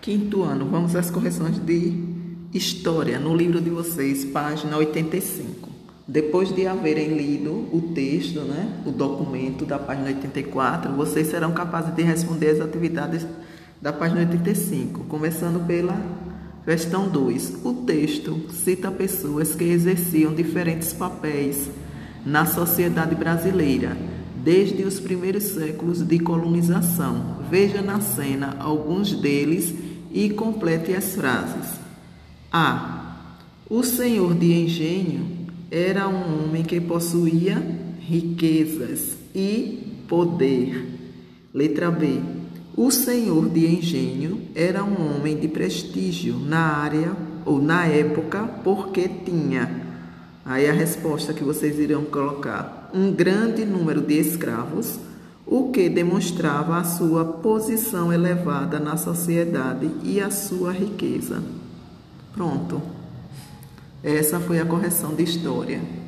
Quinto ano, vamos às correções de História, no livro de vocês, página 85. Depois de haverem lido o texto, né, o documento da página 84, vocês serão capazes de responder as atividades da página 85, começando pela questão 2. O texto cita pessoas que exerciam diferentes papéis na sociedade brasileira desde os primeiros séculos de colonização. Veja na cena alguns deles e complete as frases. A. O senhor de engenho era um homem que possuía riquezas e poder. Letra B. O senhor de engenho era um homem de prestígio na área ou na época porque tinha. Aí a resposta que vocês irão colocar: um grande número de escravos o que demonstrava a sua posição elevada na sociedade e a sua riqueza. Pronto. Essa foi a correção de história.